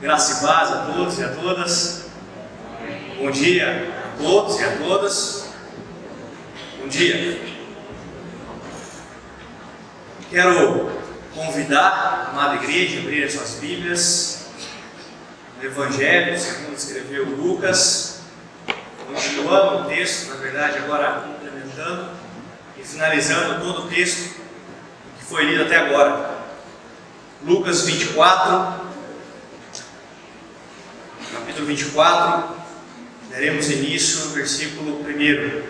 Graça e paz a todos e a todas. Bom dia a todos e a todas. Bom dia. Quero convidar a amada igreja a abrir as suas Bíblias no Evangelho, segundo escreveu Lucas, continuando o texto, na verdade, agora complementando e finalizando todo o texto que foi lido até agora. Lucas 24, capítulo 24, daremos início no versículo 1.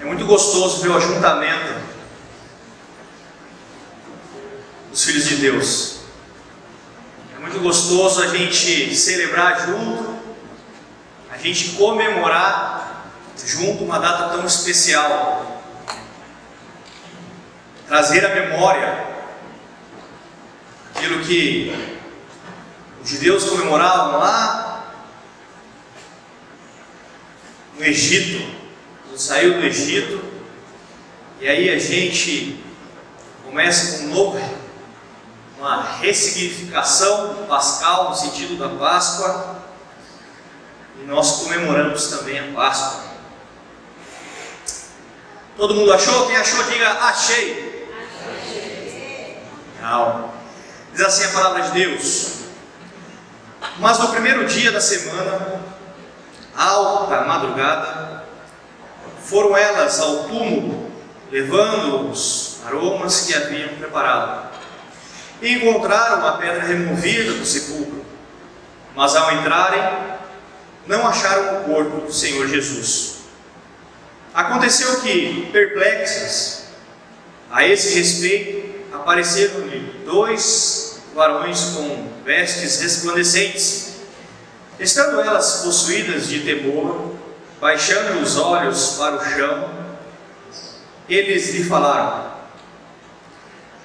É muito gostoso ver o ajuntamento dos filhos de Deus. É muito gostoso a gente celebrar junto, a gente comemorar junto uma data tão especial. Trazer à memória aquilo que os judeus comemoravam lá no Egito, quando saiu do Egito, e aí a gente começa com um novo, uma ressignificação pascal no sentido da Páscoa, e nós comemoramos também a Páscoa. Todo mundo achou? Quem achou, diga achei. Não. Diz assim a palavra de Deus. Mas no primeiro dia da semana, alta madrugada, foram elas ao túmulo, levando os aromas que haviam preparado. E encontraram a pedra removida do sepulcro. Mas ao entrarem, não acharam o corpo do Senhor Jesus. Aconteceu que, perplexas a esse respeito, apareceram-lhe dois varões com vestes resplandecentes. Estando elas possuídas de temor, baixando os olhos para o chão, eles lhe falaram: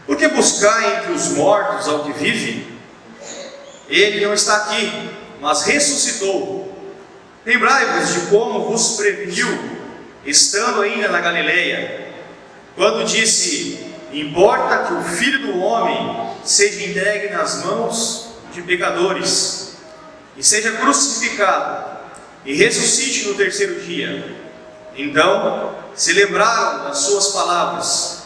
Por que buscar entre os mortos ao que vive? Ele não está aqui, mas ressuscitou. Lembrai-vos de como vos preveniu, estando ainda na Galileia, quando disse: Importa que o filho do homem seja entregue nas mãos de pecadores e seja crucificado e ressuscite no terceiro dia. Então se lembraram das suas palavras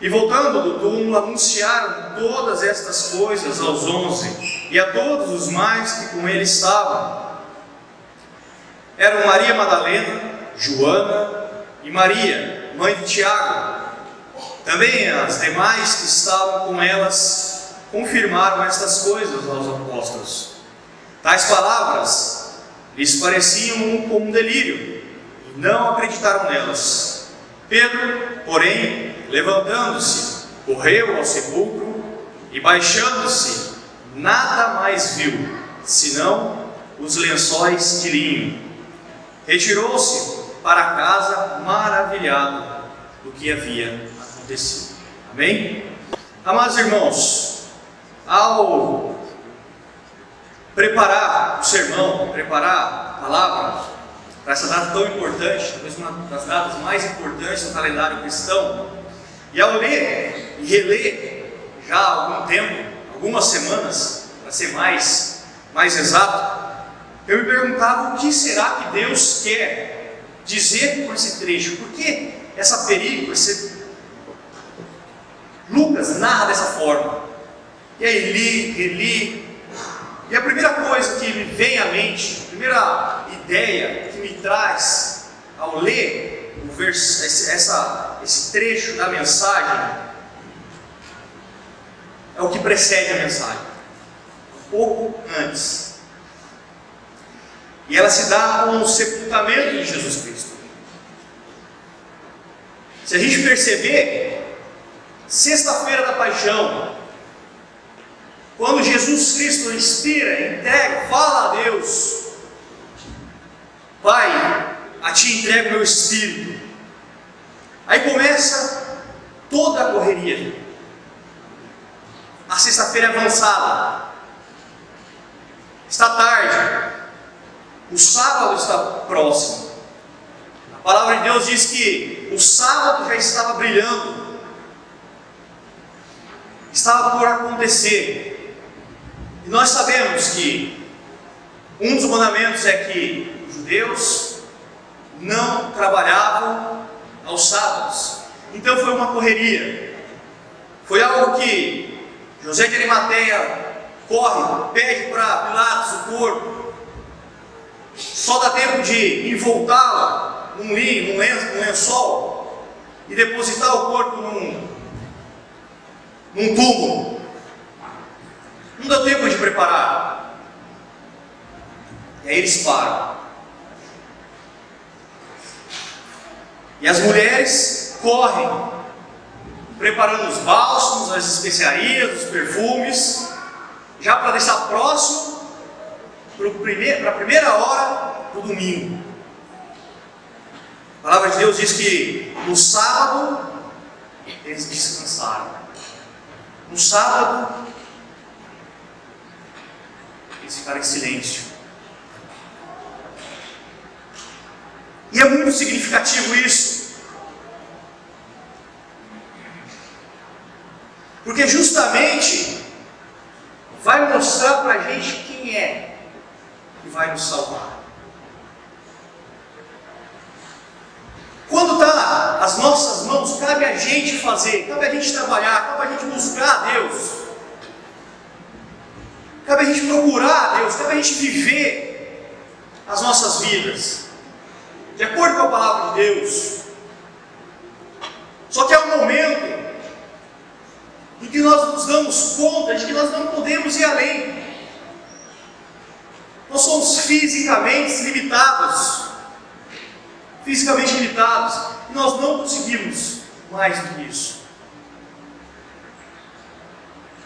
e, voltando do túmulo, anunciaram todas estas coisas aos onze e a todos os mais que com ele estavam. Eram Maria Madalena, Joana e Maria, mãe de Tiago. Também as demais que estavam com elas confirmaram estas coisas aos apóstolos. Tais palavras lhes pareciam como um delírio e não acreditaram nelas. Pedro, porém, levantando-se, correu ao sepulcro e baixando-se, nada mais viu, senão os lençóis de linho. Retirou-se para casa maravilhado do que havia acontecido. Amém? Amados irmãos, ao preparar o sermão, preparar a palavra para essa data tão importante, talvez uma das datas mais importantes do calendário cristão, e ao ler e reler já há algum tempo, algumas semanas, para ser mais, mais exato, eu me perguntava o que será que Deus quer dizer com esse trecho, por que essa perícope, esse... Lucas narra dessa forma, e aí li, reli, e a primeira coisa que me vem à mente, a primeira ideia que me traz ao ler o verso, esse, essa, esse trecho da mensagem, é o que precede a mensagem, um pouco antes. E ela se dá com o sepultamento de Jesus Cristo. Se a gente perceber, sexta-feira da paixão, quando Jesus Cristo inspira, entrega, fala a Deus, Pai, a Ti entrego meu espírito. Aí começa toda a correria. A sexta-feira é avançada. Está tarde. O sábado está próximo. A palavra de Deus diz que o sábado já estava brilhando. Estava por acontecer. Nós sabemos que um dos mandamentos é que os judeus não trabalhavam aos sábados. Então foi uma correria. Foi algo que José de Arimateia corre, pede para Pilatos o corpo. Só dá tempo de envoltá-la num linho, num lenço, num lençol e depositar o corpo num, num túmulo. Não dá tempo de preparar. E aí eles param. E as mulheres correm, preparando os bálsamos, as especiarias, os perfumes, já para deixar próximo para a primeira hora do domingo. A palavra de Deus diz que no sábado eles descansaram. No sábado eles ficaram em silêncio. E é muito significativo isso. Porque justamente vai mostrar para a gente quem é que vai nos salvar. Quando está as nossas mãos, cabe a gente fazer, cabe a gente trabalhar, cabe a gente buscar a Deus, cabe a gente procurar a Deus, cabe a gente viver as nossas vidas de acordo com a palavra de Deus. Só que há um momento em que nós nos damos conta de que nós não podemos ir além. Nós somos fisicamente limitados. Fisicamente limitados. E nós não conseguimos mais do que isso.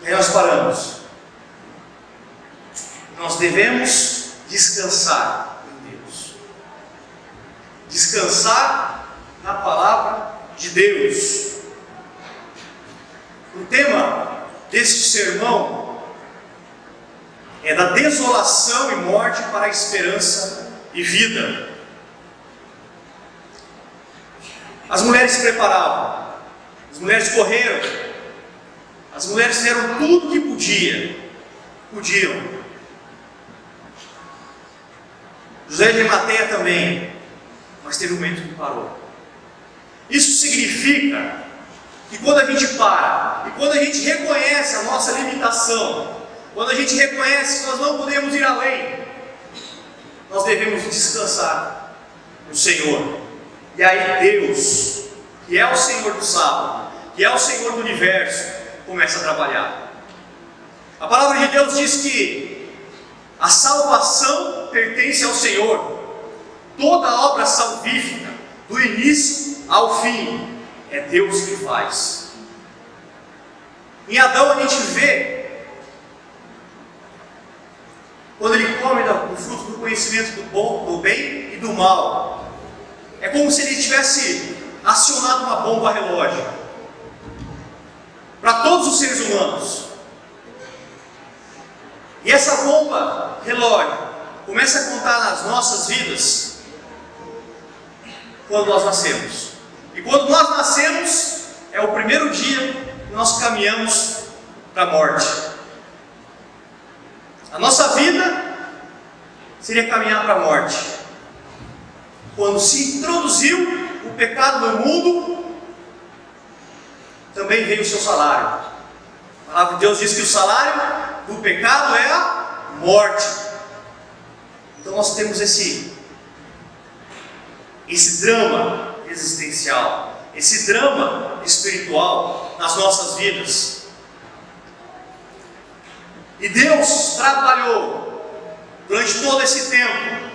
E aí nós paramos. Nós devemos descansar descansar na palavra de Deus. O tema deste sermão é da desolação e morte para a esperança e vida. As mulheres se preparavam, as mulheres correram, as mulheres fizeram tudo o que podia, podiam. José de Mateia também mas teve um momento que parou. Isso significa que quando a gente para e quando a gente reconhece a nossa limitação, quando a gente reconhece que nós não podemos ir além, nós devemos descansar no Senhor. E aí Deus, que é o Senhor do sábado, que é o Senhor do universo, começa a trabalhar. A palavra de Deus diz que a salvação pertence ao Senhor. Toda obra salvífica, do início ao fim, é Deus que faz. Em Adão a gente vê, quando ele come do fruto do conhecimento do bom, do bem e do mal, é como se ele tivesse acionado uma bomba relógio para todos os seres humanos. E essa bomba relógio começa a contar nas nossas vidas quando nós nascemos. E quando nós nascemos, é o primeiro dia que nós caminhamos para a morte. A nossa vida seria caminhar para a morte. Quando se introduziu o pecado no mundo, também veio o seu salário. A palavra de Deus diz que o salário do pecado é a morte. Então nós temos esse esse drama existencial, esse drama espiritual nas nossas vidas. E Deus trabalhou durante todo esse tempo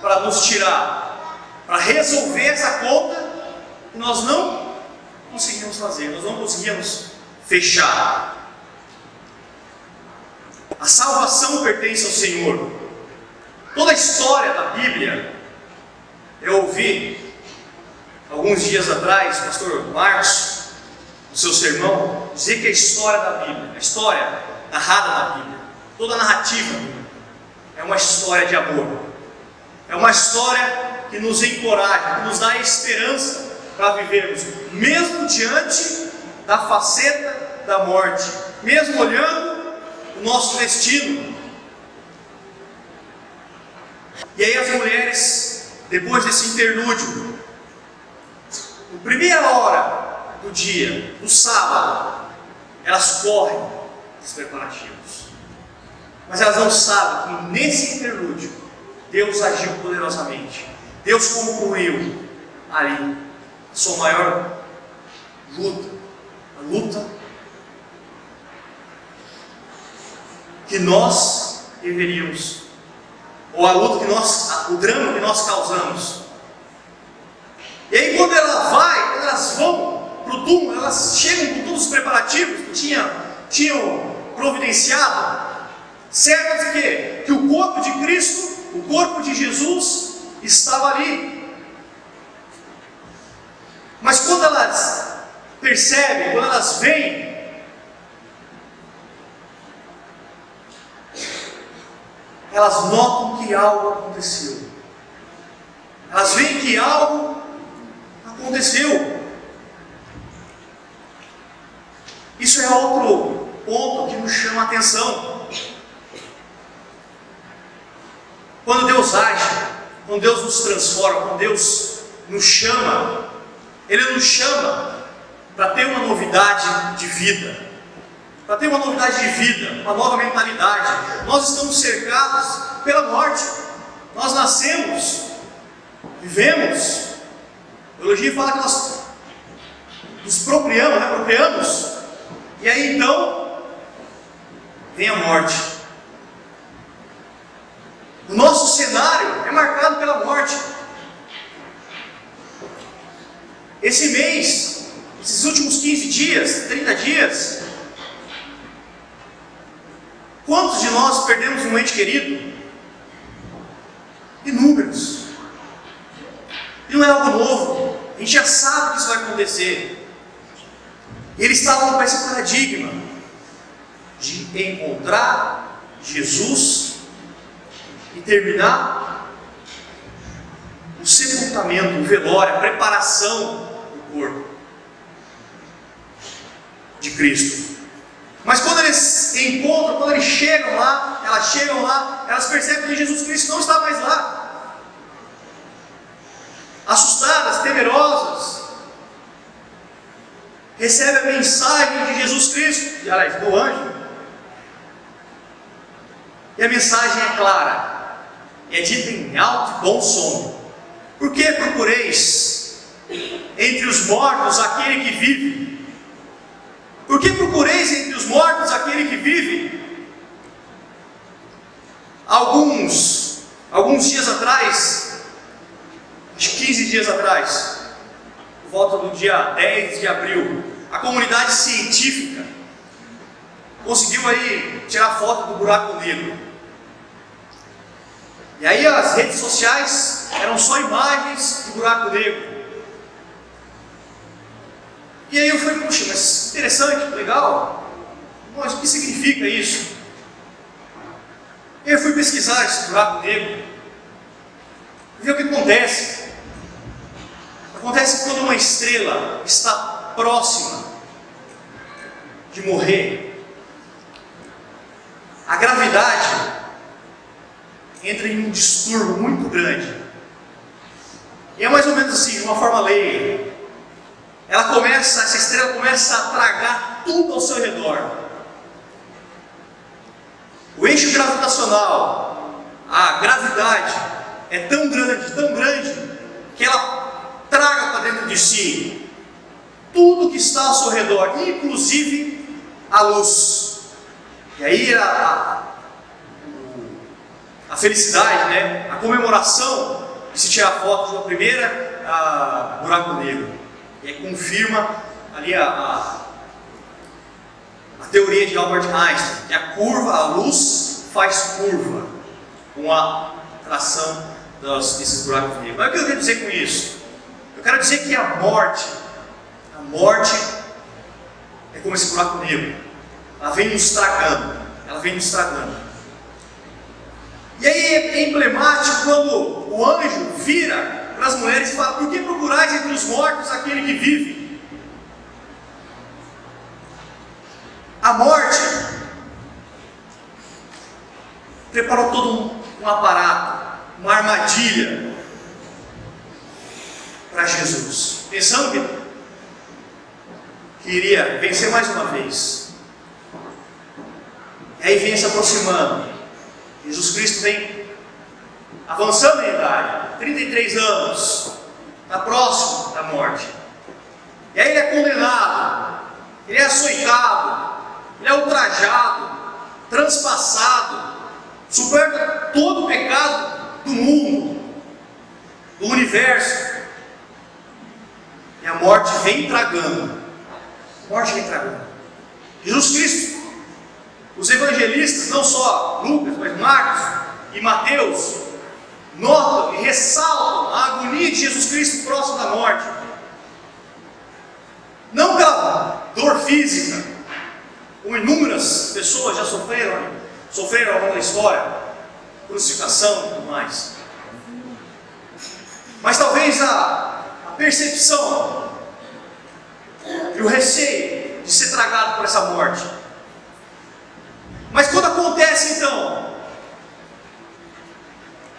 para nos tirar, para resolver essa conta que nós não conseguimos fazer, nós não conseguíamos fechar. A salvação pertence ao Senhor. Toda a história da Bíblia eu ouvi alguns dias atrás, pastor Marcos, no seu sermão, dizer que a história da Bíblia, a história narrada na Bíblia, toda a narrativa é uma história de amor. É uma história que nos encoraja, que nos dá esperança para vivermos, mesmo diante da faceta da morte, mesmo olhando o nosso destino. E aí as mulheres, depois desse interlúdio, na primeira hora do dia, do sábado, elas correm os preparativos. Mas elas não sabem que nesse interlúdio, Deus agiu poderosamente. Deus concluiu ali a sua maior luta, a luta que nós deveríamos, ou a luta que nós, o drama que nós causamos. E aí quando ela vai, elas vão para o túmulo, elas chegam com todos os preparativos que tinham, tinham providenciado, certas de quê? Que o corpo de Cristo, o corpo de Jesus, estava ali. Mas quando elas percebem, quando elas veem elas notam que algo aconteceu. Elas veem que algo aconteceu. Isso é outro ponto que nos chama a atenção. Quando Deus age, quando Deus nos transforma, quando Deus nos chama, Ele nos chama para ter uma novidade de vida para ter uma novidade de vida, uma nova mentalidade. Nós estamos cercados pela morte. Nós nascemos, vivemos. A teologia fala que nós nos procriamos, né? procriamos. E aí então vem a morte. O nosso cenário é marcado pela morte. Esse mês, esses últimos 15 dias, 30 dias, Quantos de nós perdemos um ente querido? Inúmeros. E não é algo novo. A gente já sabe que isso vai acontecer. E eles estavam com esse paradigma de encontrar Jesus e terminar o sepultamento, o velório, a preparação do corpo de Cristo. Mas quando eles encontram, quando eles chegam lá, elas chegam lá, elas percebem que Jesus Cristo não está mais lá. Assustadas, temerosas, recebem a mensagem de Jesus Cristo, e aliás, do anjo. E a mensagem é clara, é dita em alto e bom som. Por que procureis entre os mortos aquele que vive? Por que procureis entre os mortos aquele que vive? Alguns, alguns dias atrás, acho 15 dias atrás, por volta do dia 10 de abril, a comunidade científica conseguiu aí tirar foto do buraco negro. E aí as redes sociais eram só imagens do buraco negro. E aí eu falei, puxa, mas interessante, legal. Mas o que significa isso? Eu fui pesquisar esse buraco negro. Ver o que acontece. Acontece quando uma estrela está próxima de morrer. A gravidade entra em um distúrbio muito grande. E é mais ou menos assim, de uma forma leiga ela começa, essa estrela começa a tragar tudo ao seu redor. O eixo gravitacional, a gravidade, é tão grande, tão grande, que ela traga para dentro de si tudo que está ao seu redor, inclusive a luz. E aí a, a, a felicidade, né? a comemoração de se tirar foto uma primeira a, buraco negro. E aí confirma ali a, a, a teoria de Albert Einstein, que a curva, a luz faz curva com a tração dos, desses buracos negros. Mas o que eu quero dizer com isso? Eu quero dizer que a morte, a morte é como esse buraco negro. Ela vem nos tragando, ela vem nos tragando. E aí é emblemático quando o anjo vira para as mulheres e fala: Por que procurais entre os mortos aquele que vive? A morte preparou todo um, um aparato, uma armadilha para Jesus, pensando que, iria vencer mais uma vez. E aí vem se aproximando. Jesus Cristo vem avançando em idade, 33 anos, está próximo da morte. E aí ele é condenado, ele é açoitado, ele é ultrajado, transpassado, superta todo o pecado do mundo, do universo. E a morte vem tragando. A morte vem tragando. Jesus Cristo, os evangelistas, não só Lucas, mas Marcos e Mateus, notam e ressaltam a agonia de Jesus Cristo próximo da morte. Não pela dor física, como inúmeras pessoas já sofreram, sofreram ao longo da história, crucificação e tudo mais. Mas talvez a, a percepção e o receio de ser tragado por essa morte. Mas quando acontece então,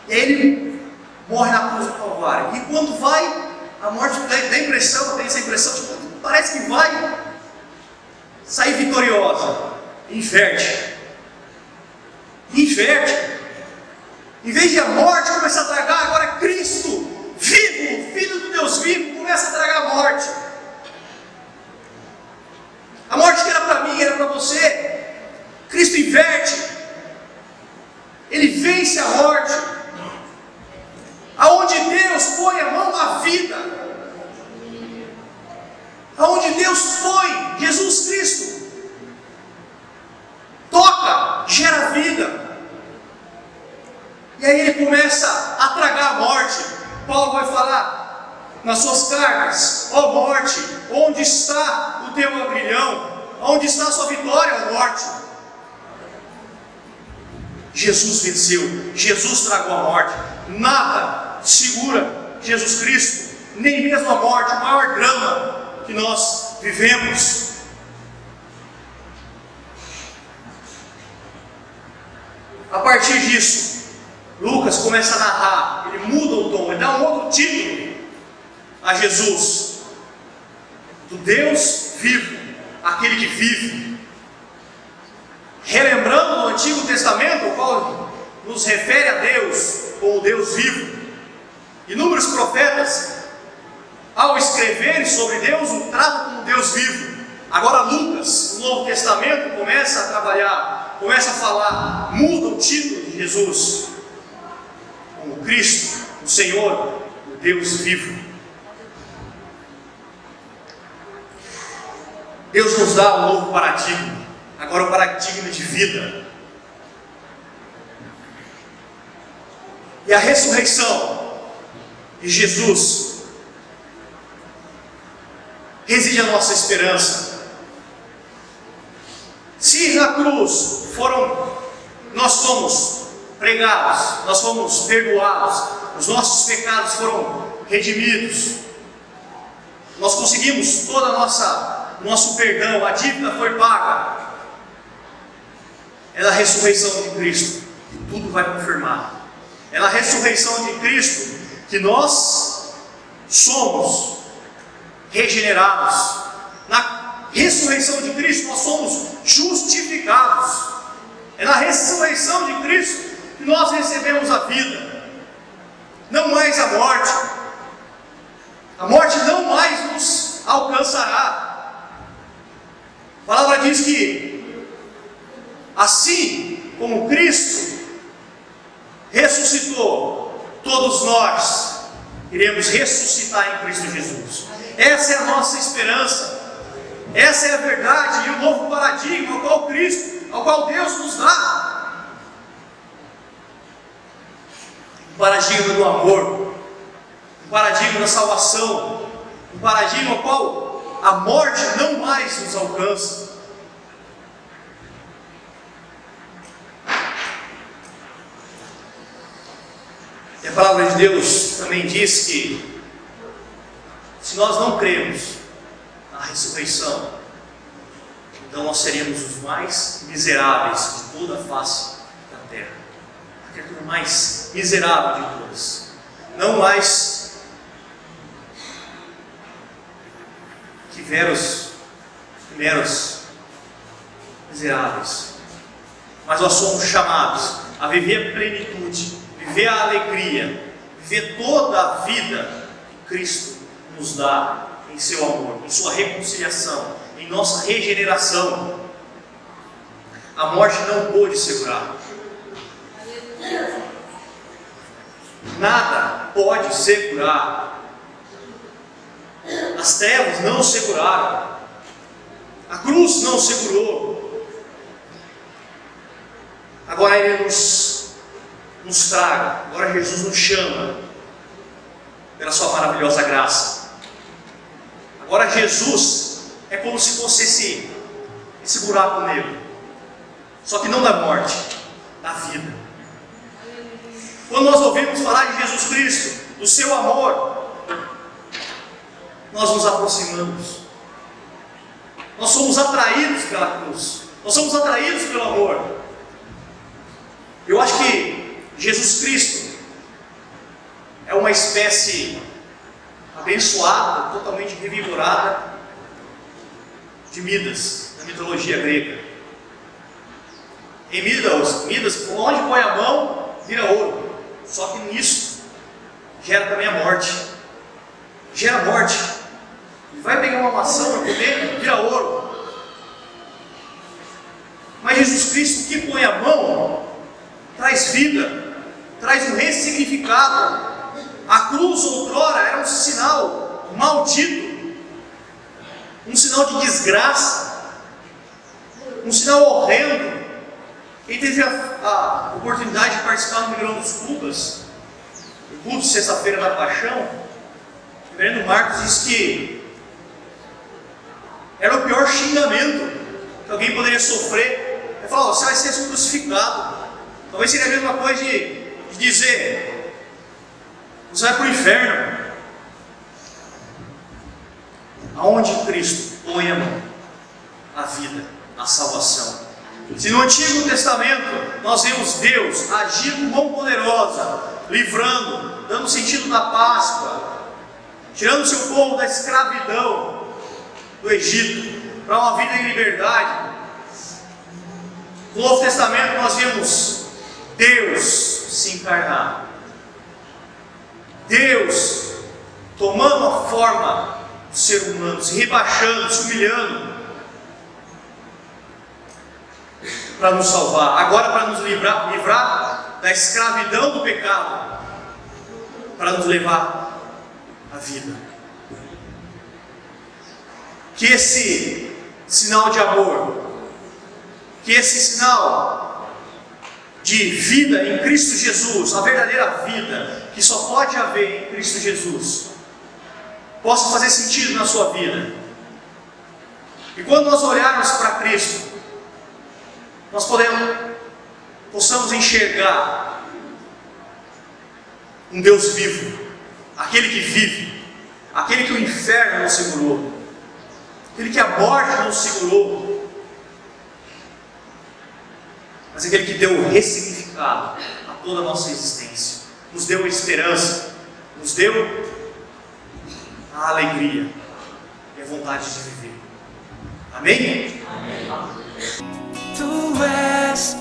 ele morre na cruz do Calvário. E quando vai, a morte dá a impressão, tem essa impressão, tipo, parece que vai sair vitoriosa. Inverte. Inverte. Em vez de a morte começar a tragar, agora Cristo, vivo, Filho do Deus vivo, começa a tragar a morte. A morte que era para mim, era para você. Cristo inverte. Ele vence a morte. Aonde Deus põe a mão na vida. Aonde Deus põe Jesus Cristo. Toca, gera vida. E aí ele começa a tragar a morte. Paulo vai falar nas suas cartas: Ó oh morte, onde está o teu agrilhão? Onde está a sua vitória, ó morte? Jesus venceu, Jesus tragou a morte. Nada segura Jesus Cristo, nem mesmo a morte, o maior drama que nós vivemos. A partir disso, Lucas começa a narrar, ele muda o tom, ele dá um outro título a Jesus: do Deus vivo, aquele que vive. Relembrando o Antigo Testamento, o qual nos refere a Deus como Deus vivo. Inúmeros profetas, ao escreverem sobre Deus, o tratam como Deus vivo. Agora, Lucas, no Novo Testamento, começa a trabalhar, começa a falar, muda o título de Jesus como Cristo, o Senhor, o Deus vivo. Deus nos dá um novo paradigma, agora o paradigma de vida. E a ressurreição de Jesus reside a nossa esperança. Se na cruz foram, nós fomos pregados, nós fomos perdoados, os nossos pecados foram redimidos, nós conseguimos toda a nossa nosso perdão, a dívida foi paga. É na ressurreição de Cristo que tudo vai confirmar. É na ressurreição de Cristo que nós somos regenerados. Na ressurreição de Cristo nós somos justificados. É na ressurreição de Cristo que nós recebemos a vida, não mais a morte. A morte não mais nos alcançará. A palavra diz que, assim como Cristo ressuscitou, todos nós iremos ressuscitar em Cristo Jesus. Essa é a nossa esperança, essa é a verdade e o novo paradigma ao qual Cristo, ao qual Deus nos dá. O paradigma do amor, o paradigma da salvação, o paradigma ao qual a morte não mais nos alcança. A palavra de Deus também diz que, se nós não cremos na ressurreição, então nós seremos os mais miseráveis de toda a face da terra. criatura mais miserável de todas. Não mais que veros meros miseráveis. Mas nós somos chamados a viver a plenitude, viver a alegria, viver toda a vida que Cristo nos dá em seu amor, em sua reconciliação, em nossa regeneração. A morte não pôde segurar. Nada pode segurar. As trevas não seguraram. A cruz não segurou. Agora Ele nos, nos traga, agora Jesus nos chama, pela Sua maravilhosa graça. Agora Jesus é como se fosse esse, esse buraco negro, só que não da morte, da vida. Quando nós ouvimos falar de Jesus Cristo, do seu amor, nós nos aproximamos. Nós somos atraídos pela cruz. Nós somos atraídos pelo amor. Jesus Cristo é uma espécie abençoada, totalmente revigorada de Midas, na mitologia grega. Em Midas, Midas, onde põe a mão, vira ouro. Só que nisso gera também a morte. Gera morte. Vai pegar uma maçã para comer, vira ouro. Mas Jesus Cristo que põe a mão traz vida, traz um ressignificado. A cruz outrora era um sinal maldito, um sinal de desgraça, um sinal horrendo. Quem teve a, a oportunidade de participar do Milhão dos Cubas, o culto de sexta-feira da Paixão, o reverendo Marcos diz que era o pior xingamento que alguém poderia sofrer. Ele falou: você vai ser crucificado. Talvez seria a mesma coisa de, de dizer: você vai para o inferno. Aonde Cristo põe a mão, a vida, a salvação. Se no Antigo Testamento nós vemos Deus agir com poderosa, livrando, dando sentido da Páscoa, tirando seu povo da escravidão do Egito para uma vida em liberdade. No Novo Testamento nós vemos Deus se encarnar. Deus tomando a forma do ser humano, se rebaixando, se humilhando para nos salvar, agora para nos livrar, livrar da escravidão do pecado, para nos levar à vida. Que esse sinal de amor, que esse sinal de vida em Cristo Jesus, a verdadeira vida que só pode haver em Cristo Jesus, possa fazer sentido na sua vida. E quando nós olharmos para Cristo, nós podemos, possamos enxergar um Deus vivo, aquele que vive, aquele que o inferno não segurou, aquele que a morte não segurou, mas aquele que deu o ressignificado a toda a nossa existência, nos deu a esperança, nos deu a alegria e a vontade de viver. Amém? Amém. Tu és